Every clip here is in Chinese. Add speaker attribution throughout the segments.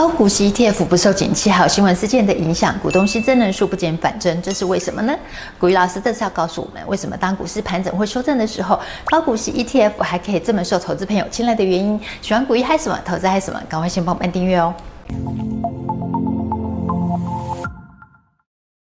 Speaker 1: 高股息 ETF 不受景气还有新闻事件的影响，股东新增人数不减反增，这是为什么呢？股鱼老师这次要告诉我们，为什么当股市盘整或修正的时候，高股息 ETF 还可以这么受投资朋友青睐的原因。喜欢股鱼嗨什么，投资嗨什么，赶快先帮我们订阅哦。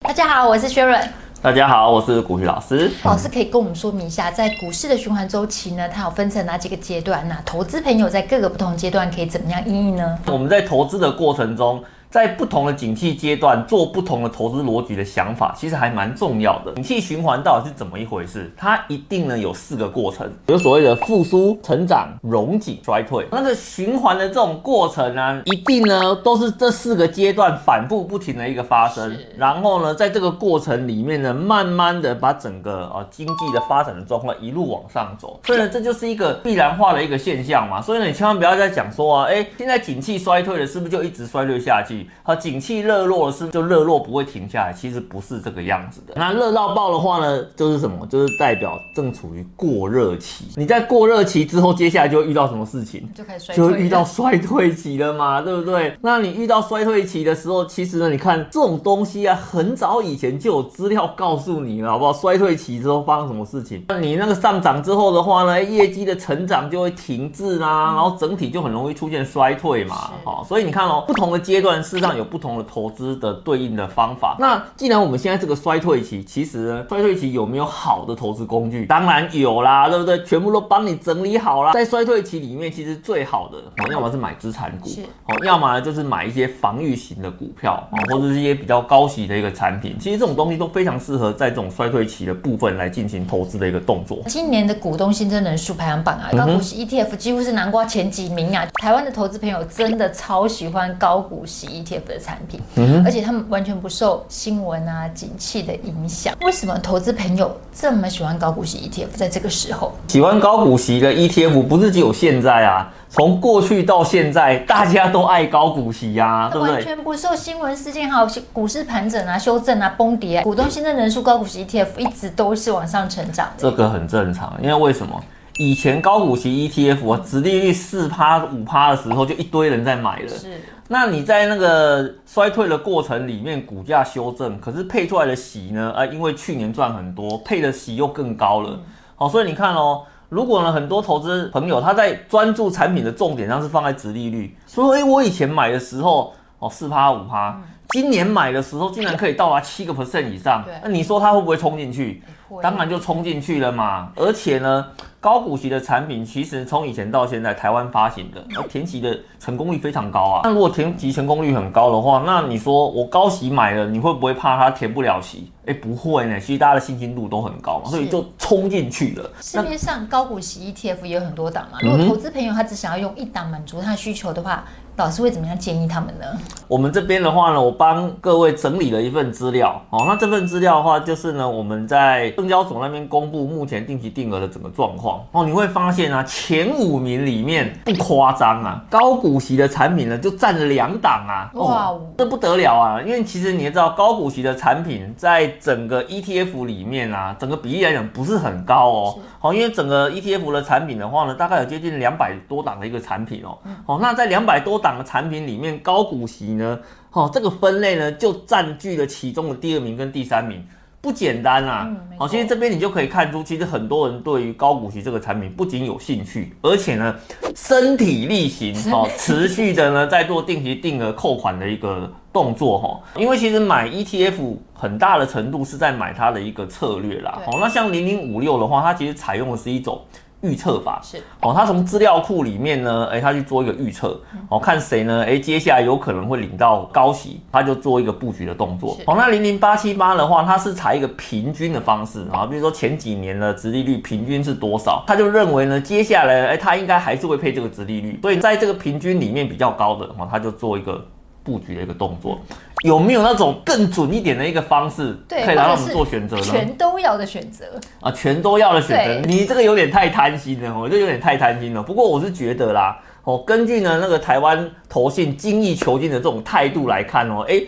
Speaker 1: 大家好，我是薛润。
Speaker 2: 大家好，我是古雨老师。
Speaker 1: 老师可以跟我们说明一下，在股市的循环周期呢，它有分成哪几个阶段？那投资朋友在各个不同阶段可以怎么样应应呢？
Speaker 2: 我们在投资的过程中。在不同的景气阶段做不同的投资逻辑的想法，其实还蛮重要的。景气循环到底是怎么一回事？它一定呢有四个过程，有所谓的复苏、成长、荣景、衰退。那个循环的这种过程呢，一定呢都是这四个阶段反复不停的一个发生。然后呢，在这个过程里面呢，慢慢的把整个呃经济的发展的状况一路往上走。所以呢，这就是一个必然化的一个现象嘛。所以呢，你千万不要再讲说啊，哎，现在景气衰退了，是不是就一直衰退下去？好，景气热络是就热络不会停下来，其实不是这个样子的。那热到爆的话呢，就是什么？就是代表正处于过热期。你在过热期之后，接下来就会遇到什么事情？
Speaker 1: 就开始衰退，
Speaker 2: 就会遇到衰退期了嘛，对不对？那你遇到衰退期的时候，其实呢，你看这种东西啊，很早以前就有资料告诉你了，好不好？衰退期之后发生什么事情？那你那个上涨之后的话呢，业绩的成长就会停滞啦，然后整体就很容易出现衰退嘛。好，所以你看哦，不同的阶段事实上有。不同的投资的对应的方法。那既然我们现在这个衰退期，其实呢，衰退期有没有好的投资工具？当然有啦，对不对？全部都帮你整理好啦。在衰退期里面，其实最好的，要么是买资产股，哦，要么呢就是买一些防御型的股票，啊，或者是一些比较高息的一个产品。其实这种东西都非常适合在这种衰退期的部分来进行投资的一个动作。
Speaker 1: 今年的股东新增人数排行榜啊，高股息 ETF 几乎是南瓜前几名啊。台湾的投资朋友真的超喜欢高股息 ETF 的。的产品，而且他们完全不受新闻啊、景气的影响。为什么投资朋友这么喜欢高股息 ETF？在这个时候，
Speaker 2: 喜欢高股息的 ETF 不是只有现在啊，从过去到现在，大家都爱高股息呀、啊，对不对？
Speaker 1: 完全不受新闻事件还有股市盘整啊、修正啊、崩跌、啊，股东新增人数高股息 ETF 一直都是往上成长的。
Speaker 2: 这个很正常，因为为什么？以前高股息 ETF 啊，殖利率四趴五趴的时候，就一堆人在买了。是。那你在那个衰退的过程里面，股价修正，可是配出来的息呢？啊，因为去年赚很多，配的息又更高了。好，所以你看哦，如果呢，很多投资朋友他在专注产品的重点上是放在殖利率，所以诶，我以前买的时候哦，四趴五趴，今年买的时候竟然可以到达七个 percent 以上，那你说他会不会冲进去？当然就冲进去了嘛，而且呢。高股息的产品其实从以前到现在，台湾发行的，而填息的成功率非常高啊。那如果填息成功率很高的话，那你说我高息买了，你会不会怕它填不了息？哎，不会呢，其实大家的信心度都很高嘛，所以就冲进去了。
Speaker 1: 市面上高股息 ETF 也有很多档嘛，如果投资朋友他只想要用一档满足他的需求的话，老师会怎么样建议他们呢？
Speaker 2: 我们这边的话呢，我帮各位整理了一份资料哦。那这份资料的话，就是呢我们在证交所那边公布目前定期定额的整个状况哦。你会发现啊，前五名里面不夸张啊，高股息的产品呢就占了两档啊，哇、哦，这不得了啊！因为其实你也知道，高股息的产品在整个 ETF 里面啊，整个比例来讲不是很高哦。好，因为整个 ETF 的产品的话呢，大概有接近两百多档的一个产品哦。哦，那在两百多档的产品里面，高股息呢，哦，这个分类呢就占据了其中的第二名跟第三名，不简单啊。好，其实这边你就可以看出，其实很多人对于高股息这个产品不仅有兴趣，而且呢，身体力行哦，持续的呢在做定期定额扣款的一个动作哈。因为其实买 ETF。很大的程度是在买它的一个策略啦。哦，那像零零五六的话，它其实采用的是一种预测法。是哦，他从资料库里面呢，哎，他去做一个预测。哦，看谁呢？哎，接下来有可能会领到高息，他就做一个布局的动作。哦，那零零八七八的话，它是采一个平均的方式啊，比如说前几年的殖利率平均是多少，他就认为呢，接下来哎，它应该还是会配这个殖利率，所以在这个平均里面比较高的，哦，他就做一个布局的一个动作。有没有那种更准一点的一个方式，可以来让我们做选择呢？
Speaker 1: 全都要的选择
Speaker 2: 啊，全都要的选择，你这个有点太贪心了，我就有点太贪心了。不过我是觉得啦，哦，根据呢那个台湾投信精益求精的这种态度来看哦，哎，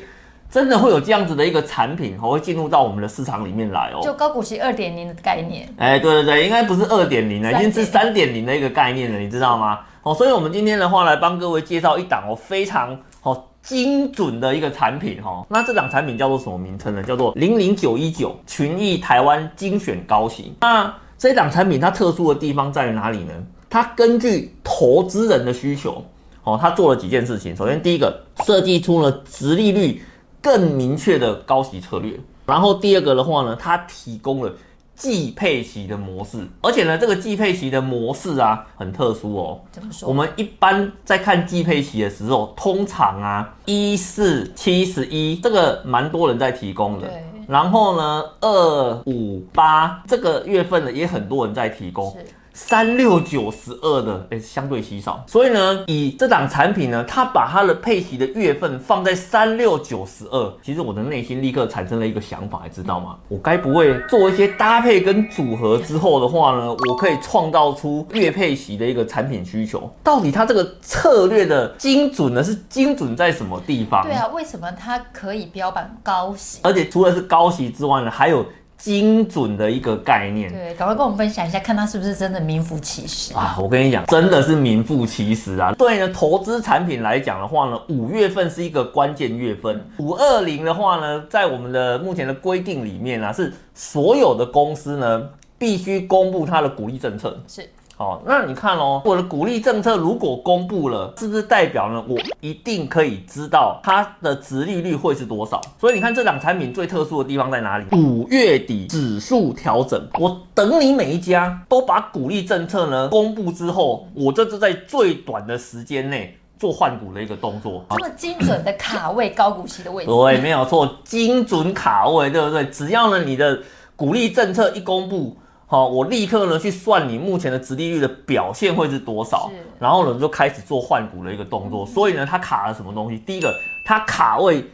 Speaker 2: 真的会有这样子的一个产品，会进入到我们的市场里面来哦。
Speaker 1: 就高股息二点零的概念，
Speaker 2: 哎，对对对，应该不是二点零了，已经是三点零的一个概念了，你知道吗？哦，所以我们今天的话来帮各位介绍一档哦，非常。哦，精准的一个产品哈、那这档产品叫做什么名称呢？叫做零零九一九群益台湾精选高息。那这档产品它特殊的地方在于哪里呢？它根据投资人的需求，哦，它做了几件事情。首先，第一个设计出了殖利率更明确的高息策略。然后第二个的话呢，它提供了季配息的模式，而且呢，这个季配息的模式啊很特殊哦。
Speaker 1: 怎么说？
Speaker 2: 我们一般在看季配息的时候，通常啊一四七十一这个蛮多人在提供的。然后呢，二五八这个月份呢也很多人在提供。是。三六九十二的，诶，相对稀少，所以呢，以这档产品呢，它把它的配息的月份放在三六九十二，其实我的内心立刻产生了一个想法，你知道吗？我该不会做一些搭配跟组合之后的话呢，我可以创造出月配息的一个产品需求？到底它这个策略的精准呢，是精准在什么地方？
Speaker 1: 对啊，为什么它可以标榜高息？
Speaker 2: 而且除了是高息之外呢，还有。精准的一个概念，
Speaker 1: 对，赶快跟我们分享一下，看他是不是真的名副其实
Speaker 2: 啊！我跟你讲，真的是名副其实啊！对呢，投资产品来讲的话呢，五月份是一个关键月份。五二零的话呢，在我们的目前的规定里面啊，是所有的公司呢必须公布它的股利政策。
Speaker 1: 是。
Speaker 2: 好，那你看哦，我的股利政策如果公布了，是不是代表呢？我一定可以知道它的值利率会是多少？所以你看这档产品最特殊的地方在哪里？五月底指数调整，我等你每一家都把股利政策呢公布之后，我这是在最短的时间内做换股的一个动作，
Speaker 1: 这么精准的卡位高股息的位置。
Speaker 2: 对，没有错，精准卡位，对不对？只要呢你的股利政策一公布。好，我立刻呢去算你目前的殖利率的表现会是多少，然后呢就开始做换股的一个动作。所以呢，它卡了什么东西？第一个，它卡位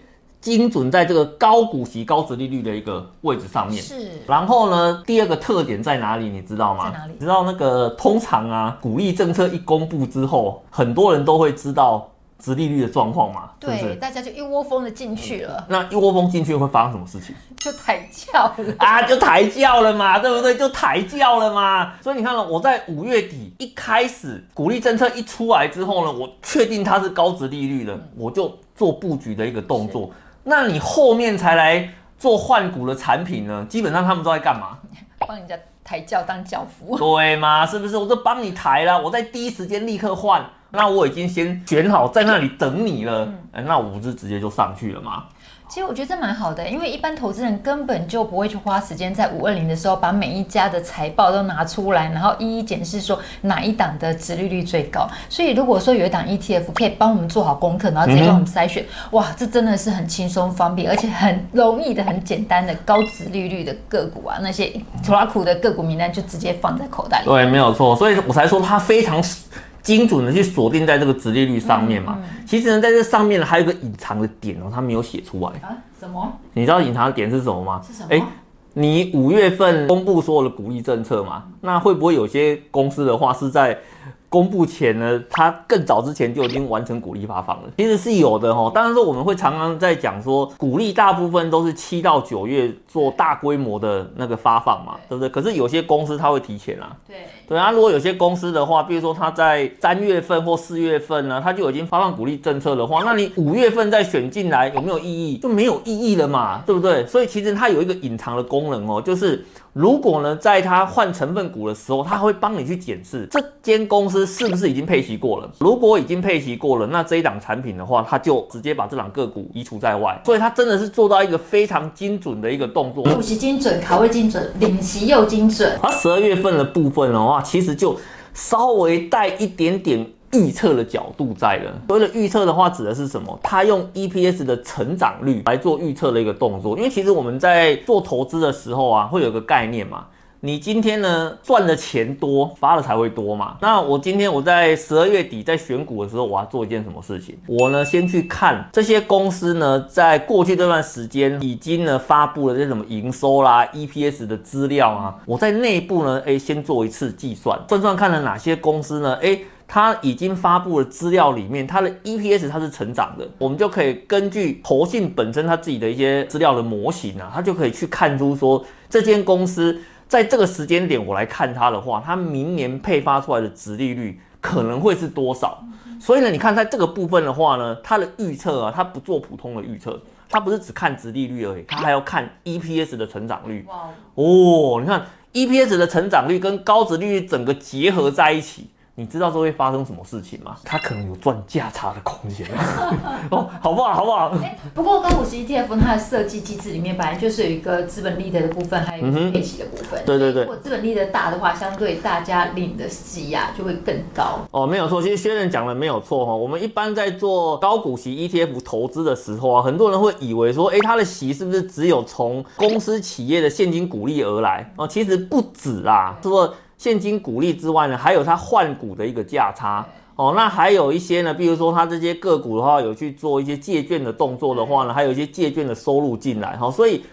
Speaker 2: 精准在这个高股息、高殖利率的一个位置上面。
Speaker 1: 是。然
Speaker 2: 后呢，第二个特点在哪里？你知道吗？
Speaker 1: 在哪里？
Speaker 2: 你知道那个通常啊，股利政策一公布之后，很多人都会知道。殖利率的状况嘛，
Speaker 1: 对，
Speaker 2: 是是
Speaker 1: 大家就一窝蜂的进去了。
Speaker 2: 那一窝蜂进去会发生什么事情？
Speaker 1: 就抬轿了
Speaker 2: 啊，就抬轿了嘛，对不对？就抬轿了嘛。所以你看了，我在五月底一开始鼓励政策一出来之后呢，我确定它是高值利率的，我就做布局的一个动作。那你后面才来做换股的产品呢？基本上他们都在干嘛？
Speaker 1: 帮人家抬轿当轿夫，
Speaker 2: 对吗？是不是？我就帮你抬了，我在第一时间立刻换。那我已经先选好在那里等你了，哎，那我不是直接就上去了吗？
Speaker 1: 其实我觉得这蛮好的，因为一般投资人根本就不会去花时间在五二零的时候把每一家的财报都拿出来，然后一一检视说哪一档的殖利率最高。所以如果说有一档 ETF 可以帮我们做好功课，然后直接帮我们筛选，哇，这真的是很轻松方便，而且很容易的、很简单的高殖利率的个股啊，那些拖拉库的个股名单就直接放在口袋里。
Speaker 2: 对，没有错，所以我才说它非常。精准的去锁定在这个直利率上面嘛，其实呢，在这上面呢还有一个隐藏的点哦，它没有写出来
Speaker 1: 啊。什么？
Speaker 2: 你知道隐藏的点是什么吗？
Speaker 1: 是什么？
Speaker 2: 哎，你五月份公布所有的鼓励政策嘛，那会不会有些公司的话是在？公布前呢，它更早之前就已经完成股利发放了，其实是有的哦。当然说我们会常常在讲说，股利大部分都是七到九月做大规模的那个发放嘛，对不对？可是有些公司它会提前啊。
Speaker 1: 对
Speaker 2: 对啊，如果有些公司的话，比如说它在三月份或四月份呢，它就已经发放股利政策的话，那你五月份再选进来有没有意义？就没有意义了嘛，对不对？所以其实它有一个隐藏的功能哦，就是。如果呢，在他换成分股的时候，他会帮你去检视这间公司是不是已经配息过了。如果已经配息过了，那这一档产品的话，他就直接把这档个股移除在外。所以，他真的是做到一个非常精准的一个动作，
Speaker 1: 股息精准，卡位精准，领息又精准。
Speaker 2: 而十二月份的部分的话，其实就稍微带一点点。预测的角度在了，所谓的预测的话，指的是什么？他用 EPS 的成长率来做预测的一个动作。因为其实我们在做投资的时候啊，会有个概念嘛。你今天呢赚的钱多，发了才会多嘛。那我今天我在十二月底在选股的时候，我要做一件什么事情？我呢先去看这些公司呢，在过去这段时间已经呢发布了这些什么营收啦、EPS 的资料啊。我在内部呢，哎，先做一次计算，算算看了哪些公司呢，哎。它已经发布的资料里面，它的 EPS 它是成长的，我们就可以根据投信本身它自己的一些资料的模型啊，它就可以去看出说，这间公司在这个时间点我来看它的话，它明年配发出来的值利率可能会是多少。所以呢，你看在这个部分的话呢，它的预测啊，它不做普通的预测，它不是只看值利率而已，它还要看 EPS 的成长率。哇哦，你看 EPS 的成长率跟高值利率整个结合在一起。你知道这会发生什么事情吗？它可能有赚价差的空间 哦，好不好？好不好？
Speaker 1: 欸、不过高股息 ETF 它的设计机制里面本来就是有一个资本利得的部分，还有配息的部分。嗯、对对对。如果资本利得大的话，相对大家领的息啊就会更高。
Speaker 2: 哦，没有错，其实薛仁讲的没有错哈。我们一般在做高股息 ETF 投资的时候啊，很多人会以为说，哎、欸，它的息是不是只有从公司企业的现金股利而来？哦，其实不止啊，是不？现金股利之外呢，还有它换股的一个价差哦。那还有一些呢，比如说它这些个股的话，有去做一些借券的动作的话呢，还有一些借券的收入进来哈。所以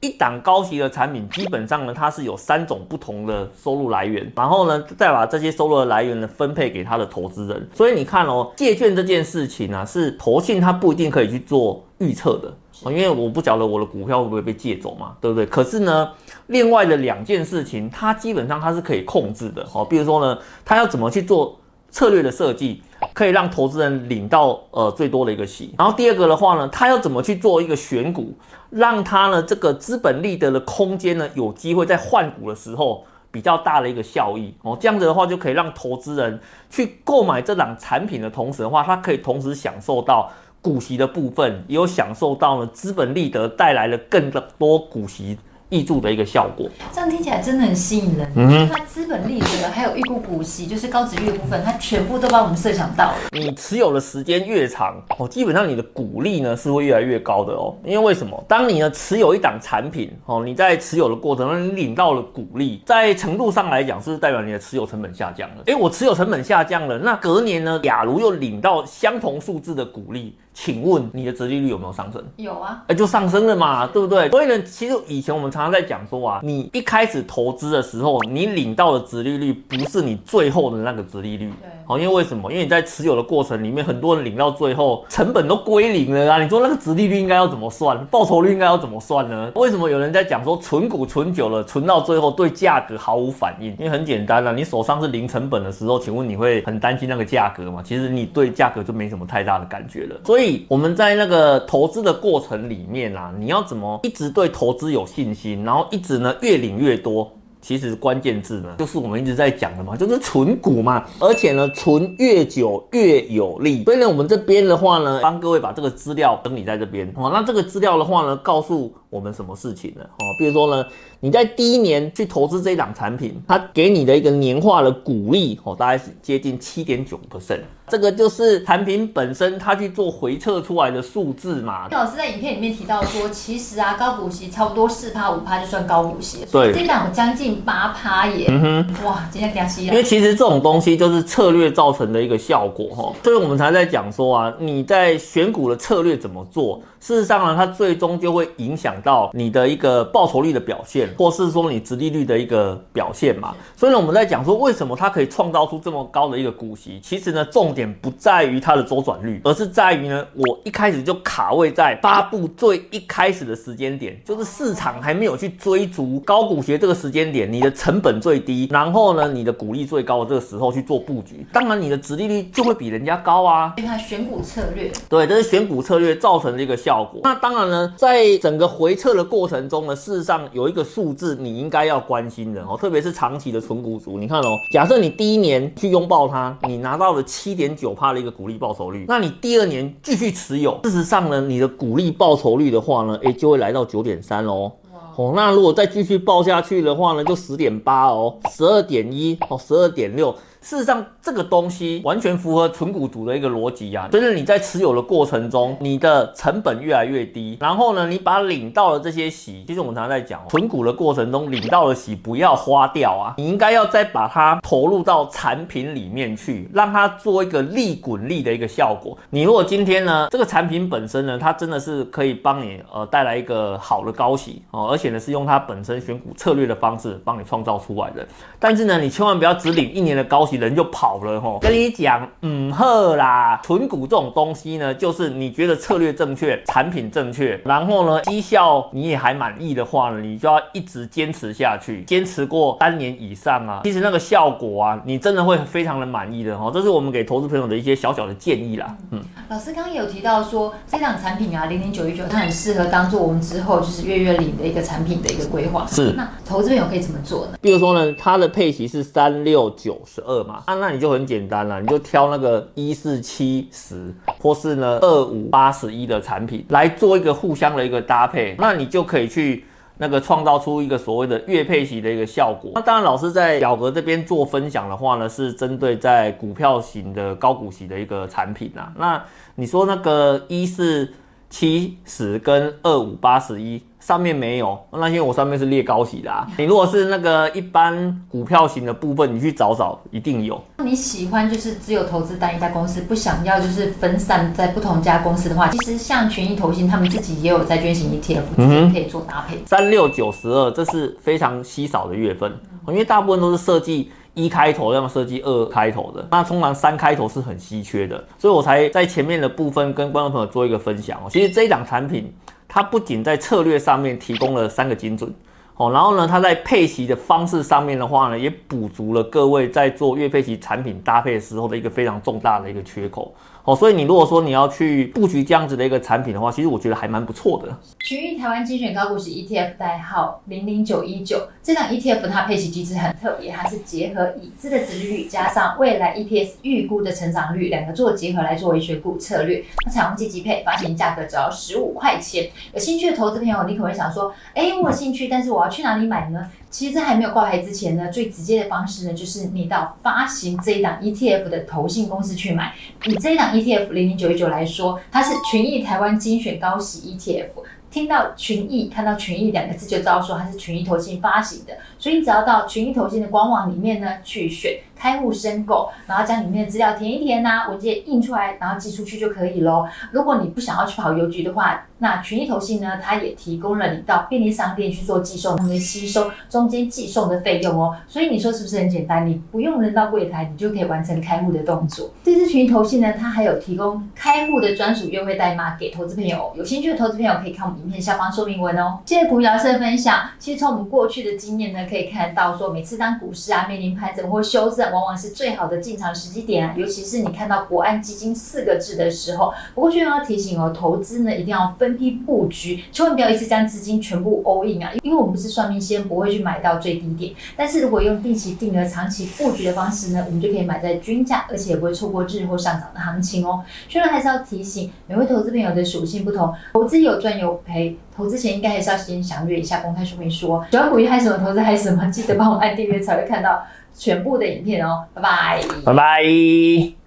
Speaker 2: 一档高息的产品，基本上呢，它是有三种不同的收入来源，然后呢，再把这些收入的来源呢分配给它的投资人。所以你看哦，借券这件事情啊，是投信它不一定可以去做预测的。因为我不晓得我的股票会不会被借走嘛，对不对？可是呢，另外的两件事情，它基本上它是可以控制的哦。比如说呢，它要怎么去做策略的设计，可以让投资人领到呃最多的一个息。然后第二个的话呢，它要怎么去做一个选股，让它呢这个资本利得的空间呢有机会在换股的时候比较大的一个效益哦。这样子的话就可以让投资人去购买这档产品的同时的话，它可以同时享受到。股息的部分也有享受到了资本利得带来了更多股息挹注的一个效果，
Speaker 1: 这样听起来真的很吸引人。嗯哼，它资本利得还有预估股息，就是高殖利率的部分，它全部都帮我们设想到了。
Speaker 2: 你持有的时间越长哦，基本上你的股利呢是会越来越高的哦。因为为什么？当你呢持有一档产品哦，你在持有的过程中你领到了股利，在程度上来讲，是代表你的持有成本下降了？诶，我持有成本下降了，那隔年呢，假如又领到相同数字的股利。请问你的折利率有没有上升？
Speaker 1: 有啊，
Speaker 2: 哎，就上升了嘛，对不对？所以呢，其实以前我们常常在讲说啊，你一开始投资的时候，你领到的折利率不是你最后的那个折利率。对，好，因为为什么？因为你在持有的过程里面，很多人领到最后成本都归零了啊。你说那个折利率应该要怎么算？报酬率应该要怎么算呢？为什么有人在讲说存股存久了，存到最后对价格毫无反应？因为很简单啊，你手上是零成本的时候，请问你会很担心那个价格吗？其实你对价格就没什么太大的感觉了。所以。我们在那个投资的过程里面啊，你要怎么一直对投资有信心，然后一直呢越领越多？其实关键字呢，就是我们一直在讲的嘛，就是存股嘛，而且呢，存越久越有利。所以呢，我们这边的话呢，帮各位把这个资料整理在这边哦。那这个资料的话呢，告诉我们什么事情呢？哦，比如说呢，你在第一年去投资这一档产品，它给你的一个年化的股利哦，大概是接近七点九 percent。这个就是产品本身，它去做回测出来的数字嘛。
Speaker 1: 老师在影片里面提到说，其实啊，高股息差不多四趴五趴就算高股息。
Speaker 2: 对，
Speaker 1: 这档将近八趴耶。嗯哼，哇，今天给他吸了。
Speaker 2: 因为其实这种东西就是策略造成的一个效果哈。所以我们才在讲说啊，你在选股的策略怎么做？事实上呢，它最终就会影响到你的一个报酬率的表现，或是说你殖利率的一个表现嘛。所以呢，我们在讲说，为什么它可以创造出这么高的一个股息？其实呢，重点不在于它的周转率，而是在于呢，我一开始就卡位在发布最一开始的时间点，就是市场还没有去追逐高股息这个时间点，你的成本最低，然后呢，你的股利最高的这个时候去做布局，当然你的殖利率就会比人家高啊。
Speaker 1: 因为它选股策略，
Speaker 2: 对，这是选股策略造成的一个效果。那当然呢，在整个回测的过程中呢，事实上有一个数字你应该要关心的哦，特别是长期的存股族，你看哦，假设你第一年去拥抱它，你拿到了七点九帕。的一个股利报酬率，那你第二年继续持有，事实上呢，你的股利报酬率的话呢，诶，就会来到九点三喽。哦，那如果再继续报下去的话呢，就十点八哦，十二点一哦，十二点六。事实上，这个东西完全符合存股族的一个逻辑啊。就是你在持有的过程中，你的成本越来越低，然后呢，你把领到的这些息，其实我们常常在讲，存股的过程中领到的息不要花掉啊，你应该要再把它投入到产品里面去，让它做一个利滚利的一个效果。你如果今天呢，这个产品本身呢，它真的是可以帮你呃带来一个好的高息哦，而且呢是用它本身选股策略的方式帮你创造出来的。但是呢，你千万不要只领一年的高息，人就跑了吼。跟你讲，嗯呵啦，纯股这种东西呢，就是你觉得策略正确，产品正确，然后呢，绩效你也还满意的话呢，你就要一直坚持下去，坚持过三年以上啊，其实那个效果啊，你真的会非常的满意的哈。这是我们给投资朋友的一些小小的建议啦。嗯，
Speaker 1: 老师刚刚有提到说，这档产品啊，零零九一九，它很适合当做我们之后就是月月领的一个产品的一个规划。
Speaker 2: 是，
Speaker 1: 那投资朋友可以怎么做呢？
Speaker 2: 比如说呢，它的配息是三六九十二嘛，啊，那你就很简单了，你就挑那个一四七十，或是呢二五八十一的产品来做一个互相的一个搭配，那你就可以去那个创造出一个所谓的月配息的一个效果。那当然，老师在表格这边做分享的话呢，是针对在股票型的高股息的一个产品啊。那你说那个一四七十跟二五八十一。上面没有，那因为我上面是列高息的啊。你如果是那个一般股票型的部分，你去找找，一定有。
Speaker 1: 你喜欢就是只有投资单一家公司，不想要就是分散在不同家公司的话，其实像权益投信他们自己也有债券型 ETF，嗯，可以做搭配。
Speaker 2: 三六九十二，这是非常稀少的月份，因为大部分都是设计。一开头要么设计二开头的，那通常三开头是很稀缺的，所以我才在前面的部分跟观众朋友做一个分享哦。其实这一档产品，它不仅在策略上面提供了三个精准哦，然后呢，它在配齐的方式上面的话呢，也补足了各位在做月配息产品搭配时候的一个非常重大的一个缺口。哦，所以你如果说你要去布局这样子的一个产品的话，其实我觉得还蛮不错的。
Speaker 1: 群益台湾精选高股息 ETF 代号零零九一九，这档 ETF 它配息机制很特别，它是结合已知的殖利率加上未来 EPS 预估的成长率两个做结合来作为选股策略。那采用季季配，发行价格只要十五块钱。有兴趣的投资朋友，你可能会想说，哎，我有兴趣，但是我要去哪里买呢？其实，在还没有挂牌之前呢，最直接的方式呢，就是你到发行这一档 ETF 的投信公司去买。以这一档 ETF 零零九一九来说，它是群益台湾精选高息 ETF。听到群益，看到群益两个字就知道说它是群益投信发行的，所以你只要到群益投信的官网里面呢，去选开户申购，然后将里面的资料填一填呐、啊，文件印出来，然后寄出去就可以喽。如果你不想要去跑邮局的话，那群益投信呢，它也提供了你到便利商店去做寄送，他们吸收中间寄送的费用哦。所以你说是不是很简单？你不用人到柜台，你就可以完成开户的动作。这支群益投信呢，它还有提供开户的专属优惠代码给投资朋友，有兴趣的投资朋友可以看我们影片下方说明文哦。谢谢股鱼老师的分享。其实从我们过去的经验呢，可以看到说，每次当股市啊面临盘整或修正，往往是最好的进场时机点啊。尤其是你看到国安基金四个字的时候。不过，需要提醒哦，投资呢一定要分。批布局，千万不要一次将资金全部 all in 啊！因为我们不是算命先，不会去买到最低点。但是如果用定期定额、长期布局的方式呢，我们就可以买在均价，而且也不会错过日后上涨的行情哦。虽然还是要提醒，每位投资朋友的属性不同，投资有赚有赔，投资前应该还是要先详阅一下公开说明书。喜欢股鱼嗨什么，投资嗨什么，记得帮我按订阅才会看到全部的影片哦。拜拜，
Speaker 2: 拜拜。